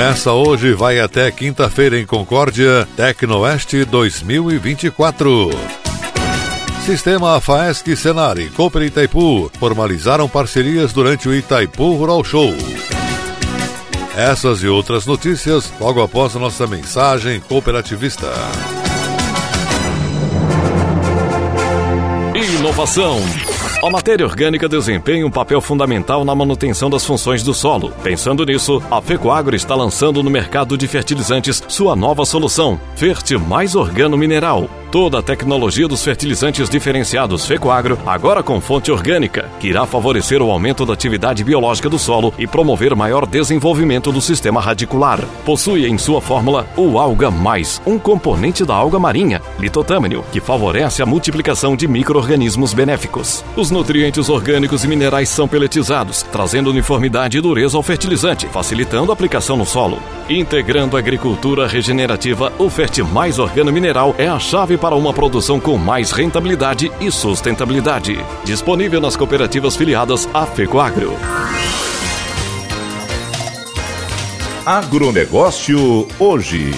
Começa hoje e vai até quinta-feira em Concórdia, Tecnoeste 2024. Sistema Faesc Senar e Cooper Itaipu formalizaram parcerias durante o Itaipu Rural Show. Essas e outras notícias logo após a nossa mensagem cooperativista. Inovação a matéria orgânica desempenha um papel fundamental na manutenção das funções do solo. Pensando nisso, a Fecoagro está lançando no mercado de fertilizantes sua nova solução, Ferte Mais Organo Mineral. Toda a tecnologia dos fertilizantes diferenciados Fecoagro, agora com fonte orgânica, que irá favorecer o aumento da atividade biológica do solo e promover maior desenvolvimento do sistema radicular. Possui em sua fórmula o Alga Mais, um componente da alga marinha, litotâmino, que favorece a multiplicação de micro-organismos benéficos. Os nutrientes orgânicos e minerais são peletizados, trazendo uniformidade e dureza ao fertilizante, facilitando a aplicação no solo. Integrando a agricultura regenerativa, o Ferte Mais Organo Mineral é a chave para uma produção com mais rentabilidade e sustentabilidade. Disponível nas cooperativas filiadas à FECOAGRO. Agronegócio hoje.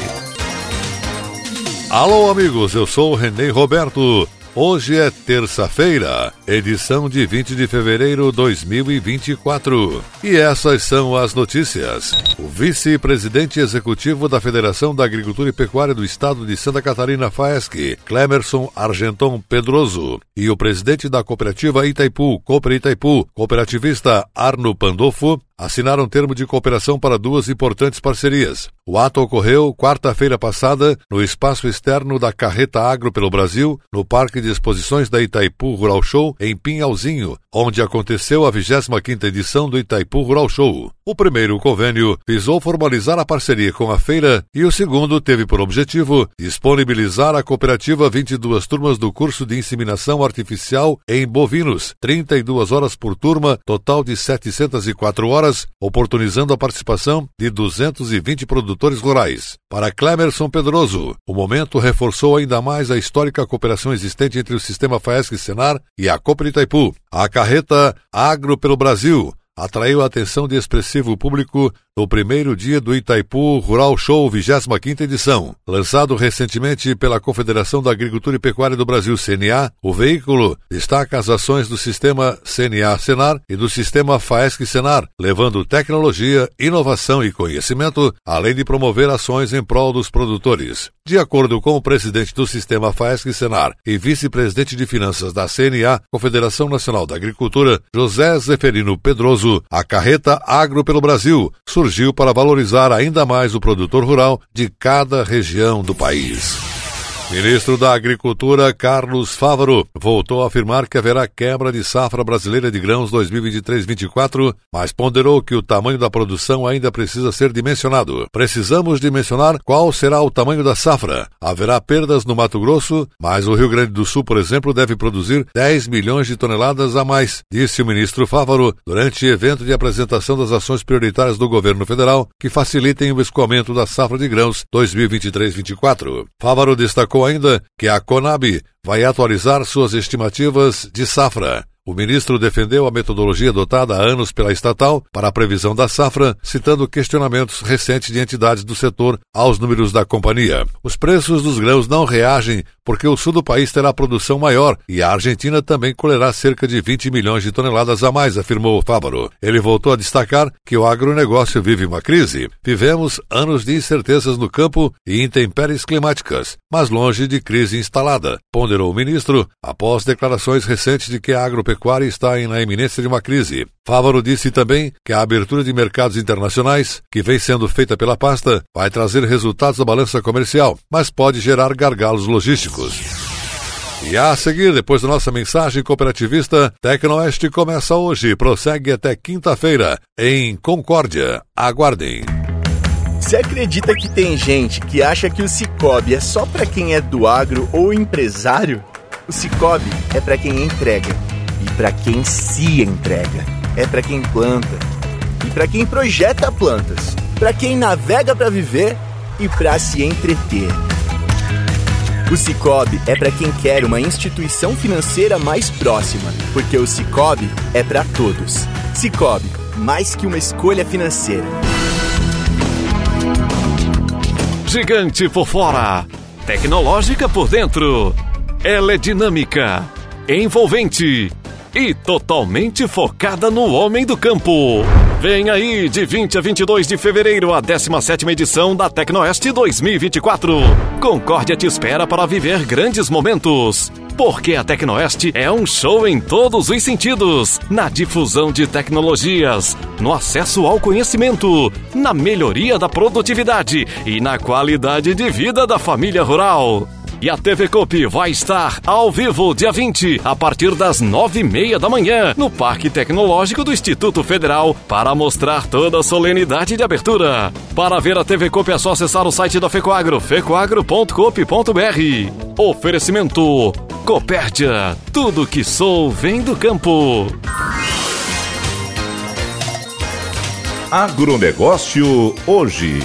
Alô, amigos, eu sou o Renê Roberto. Hoje é terça-feira, edição de 20 de fevereiro de 2024. E essas são as notícias. O vice-presidente executivo da Federação da Agricultura e Pecuária do Estado de Santa Catarina, FAESC, Clemerson Argenton Pedroso, e o presidente da cooperativa Itaipu, Cooper Itaipu, cooperativista Arno Pandolfo, assinaram termo de cooperação para duas importantes parcerias. O ato ocorreu quarta-feira passada no espaço externo da Carreta Agro pelo Brasil, no Parque de Exposições da Itaipu Rural Show, em Pinhalzinho, onde aconteceu a 25ª edição do Itaipu Rural Show. O primeiro convênio visou formalizar a parceria com a feira e o segundo teve por objetivo disponibilizar à cooperativa 22 turmas do curso de inseminação artificial em bovinos, 32 horas por turma, total de 704 horas, oportunizando a participação de 220 produtores rurais. Para Clemerson Pedroso, o momento reforçou ainda mais a histórica cooperação existente entre o sistema FAESC Senar e a Cooper Itaipu. A carreta Agro pelo Brasil atraiu a atenção de expressivo público no primeiro dia do Itaipu Rural Show 25 edição. Lançado recentemente pela Confederação da Agricultura e Pecuária do Brasil, CNA, o veículo destaca as ações do sistema CNA-Senar e do sistema FAESC-Senar, levando tecnologia, inovação e conhecimento, além de promover ações em prol dos produtores. De acordo com o presidente do sistema FAESC-Senar e vice-presidente de finanças da CNA, Confederação Nacional da Agricultura, José Zeferino Pedroso, a carreta Agro pelo Brasil surgiu para valorizar ainda mais o produtor rural de cada região do país. Ministro da Agricultura Carlos Fávaro voltou a afirmar que haverá quebra de safra brasileira de grãos 2023-24, mas ponderou que o tamanho da produção ainda precisa ser dimensionado. Precisamos dimensionar qual será o tamanho da safra. Haverá perdas no Mato Grosso, mas o Rio Grande do Sul, por exemplo, deve produzir 10 milhões de toneladas a mais, disse o ministro Fávaro durante evento de apresentação das ações prioritárias do governo federal que facilitem o escoamento da safra de grãos 2023-24. Fávaro destacou ainda que a Conab vai atualizar suas estimativas de safra. O ministro defendeu a metodologia adotada há anos pela estatal para a previsão da safra, citando questionamentos recentes de entidades do setor aos números da companhia. Os preços dos grãos não reagem porque o sul do país terá produção maior e a Argentina também colherá cerca de 20 milhões de toneladas a mais, afirmou Fávaro. Ele voltou a destacar que o agronegócio vive uma crise. Vivemos anos de incertezas no campo e intempéries climáticas, mas longe de crise instalada, ponderou o ministro após declarações recentes de que a agropecuária está na iminência de uma crise. Fávaro disse também que a abertura de mercados internacionais, que vem sendo feita pela pasta, vai trazer resultados da balança comercial, mas pode gerar gargalos logísticos. E a seguir, depois da nossa mensagem cooperativista, Tecnoeste começa hoje e prossegue até quinta-feira, em Concórdia. Aguardem. Você acredita que tem gente que acha que o Cicobi é só para quem é do agro ou empresário? O Cicobi é para quem entrega e para quem se entrega é para quem planta e para quem projeta plantas, para quem navega para viver e para se entreter. O Cicobi é para quem quer uma instituição financeira mais próxima, porque o Cicobi é para todos. Cicobi, mais que uma escolha financeira. Gigante por fora, tecnológica por dentro. Ela é dinâmica, envolvente e totalmente focada no homem do campo. Vem aí, de 20 a 22 de fevereiro, a 17ª edição da Tecnoeste 2024. Concórdia te espera para viver grandes momentos. Porque a Tecnoeste é um show em todos os sentidos: na difusão de tecnologias, no acesso ao conhecimento, na melhoria da produtividade e na qualidade de vida da família rural. E a TV Coop vai estar ao vivo dia 20, a partir das nove e meia da manhã, no Parque Tecnológico do Instituto Federal, para mostrar toda a solenidade de abertura. Para ver a TV Coop é só acessar o site da Fecoagro, fecoagro.coop.br. Oferecimento Copérdia, tudo que sou vem do campo. Agronegócio hoje.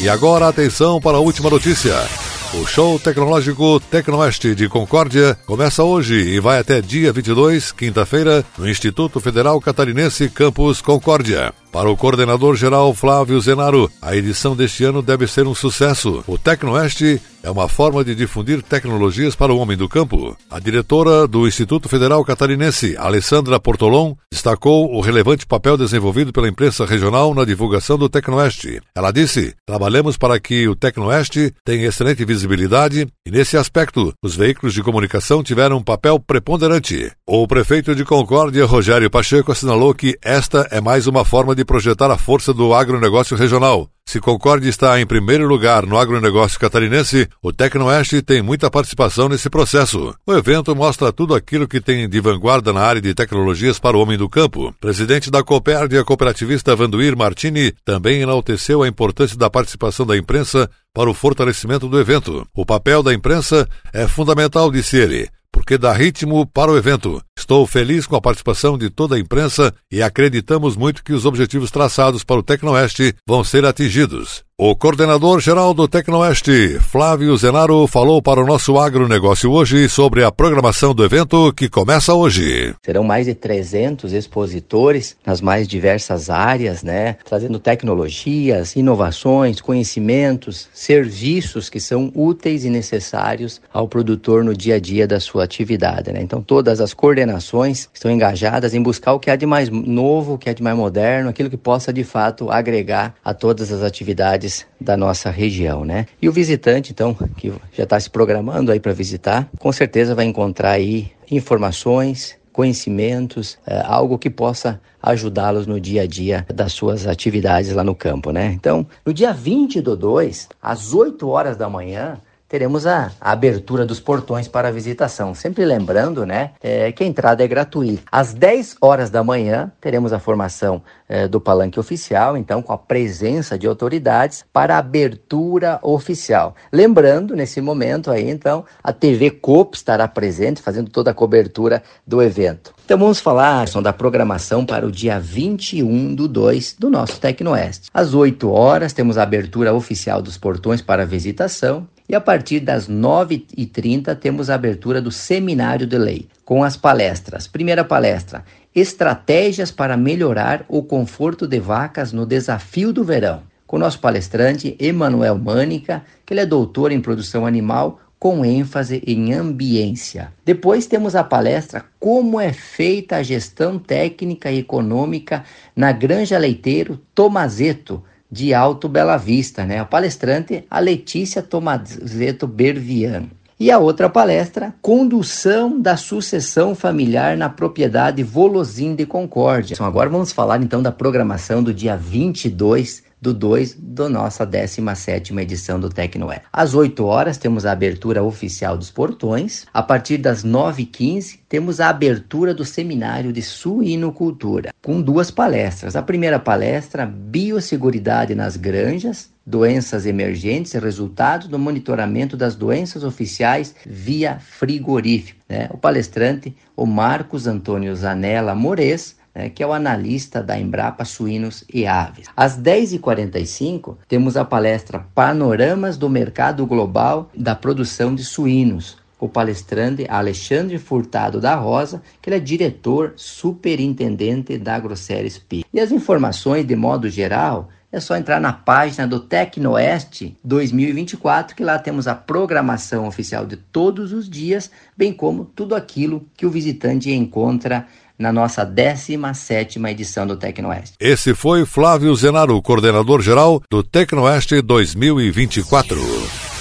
E agora atenção para a última notícia. O show tecnológico Tecnoeste de Concórdia começa hoje e vai até dia 22, quinta-feira, no Instituto Federal Catarinense Campus Concórdia. Para o coordenador-geral Flávio Zenaro, a edição deste ano deve ser um sucesso. O Tecnoeste é uma forma de difundir tecnologias para o homem do campo. A diretora do Instituto Federal Catarinense, Alessandra Portolon, destacou o relevante papel desenvolvido pela imprensa regional na divulgação do Tecnoeste. Ela disse: Trabalhamos para que o Tecnoeste tenha excelente visibilidade e, nesse aspecto, os veículos de comunicação tiveram um papel preponderante. O prefeito de Concórdia, Rogério Pacheco, assinalou que esta é mais uma forma de projetar a força do agronegócio regional. Se Concorde está em primeiro lugar no agronegócio catarinense, o Tecnoeste tem muita participação nesse processo. O evento mostra tudo aquilo que tem de vanguarda na área de tecnologias para o homem do campo. Presidente da Copérdia, cooperativista Vanduir Martini, também enalteceu a importância da participação da imprensa para o fortalecimento do evento. O papel da imprensa é fundamental, disse ele porque dá ritmo para o evento. Estou feliz com a participação de toda a imprensa e acreditamos muito que os objetivos traçados para o Tecnoeste vão ser atingidos. O coordenador-geral do Tecnoeste, Flávio Zenaro, falou para o nosso agronegócio hoje sobre a programação do evento que começa hoje. Serão mais de 300 expositores nas mais diversas áreas, né? Trazendo tecnologias, inovações, conhecimentos, serviços que são úteis e necessários ao produtor no dia a dia da sua atividade, né? Então, todas as coordenações estão engajadas em buscar o que há de mais novo, o que há de mais moderno, aquilo que possa de fato agregar a todas as atividades da nossa região, né? E o visitante, então, que já está se programando aí para visitar, com certeza vai encontrar aí informações, conhecimentos, é, algo que possa ajudá-los no dia a dia das suas atividades lá no campo, né? Então, no dia 20 do 2, às 8 horas da manhã, teremos a, a, abertura dos portões para a visitação. Sempre lembrando, né, é, que a entrada é gratuita. Às 10 horas da manhã, teremos a formação é, do palanque oficial, então, com a presença de autoridades para a abertura oficial. Lembrando, nesse momento aí, então, a TV COP estará presente, fazendo toda a cobertura do evento. Então vamos falar da programação para o dia 21 do 2 do nosso Tecnoeste. Às 8 horas temos a abertura oficial dos portões para a visitação E a partir das 9h30 temos a abertura do Seminário de Lei, com as palestras. Primeira palestra: Estratégias para melhorar o conforto de vacas no desafio do verão. Com o nosso palestrante Emanuel Mânica, que ele é doutor em produção animal com ênfase em ambiência. Depois temos a palestra Como é feita a gestão técnica e econômica na Granja Leiteiro Tomazeto, de Alto Bela Vista, né? A palestrante a Letícia Tomazeto Berviano. E a outra palestra, Condução da Sucessão Familiar na Propriedade Volosim de Concórdia. Então agora vamos falar então da programação do dia 22 do 2 da nossa 17 edição do Tecnoé. Às 8 horas temos a abertura oficial dos portões. A partir das 9h15 temos a abertura do seminário de suinocultura, com duas palestras. A primeira palestra, Biosseguridade nas granjas, doenças emergentes e resultados do monitoramento das doenças oficiais via frigorífico. Né? O palestrante, o Marcos Antônio Zanella Mores, né, que é o analista da Embrapa Suínos e Aves. Às 10h45, temos a palestra Panoramas do Mercado Global da Produção de Suínos, o palestrante Alexandre Furtado da Rosa, que ele é diretor superintendente da AgroSéries P. E as informações, de modo geral, é só entrar na página do Tecnoeste 2024, que lá temos a programação oficial de todos os dias, bem como tudo aquilo que o visitante encontra na nossa 17 edição do Tecnoeste. Esse foi Flávio Zenaro, coordenador geral do Tecnoeste 2024.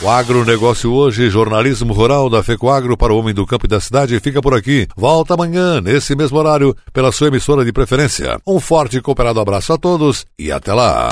O agronegócio hoje, jornalismo rural da FECOAGro para o homem do campo e da cidade, fica por aqui. Volta amanhã, nesse mesmo horário, pela sua emissora de preferência. Um forte e cooperado abraço a todos e até lá.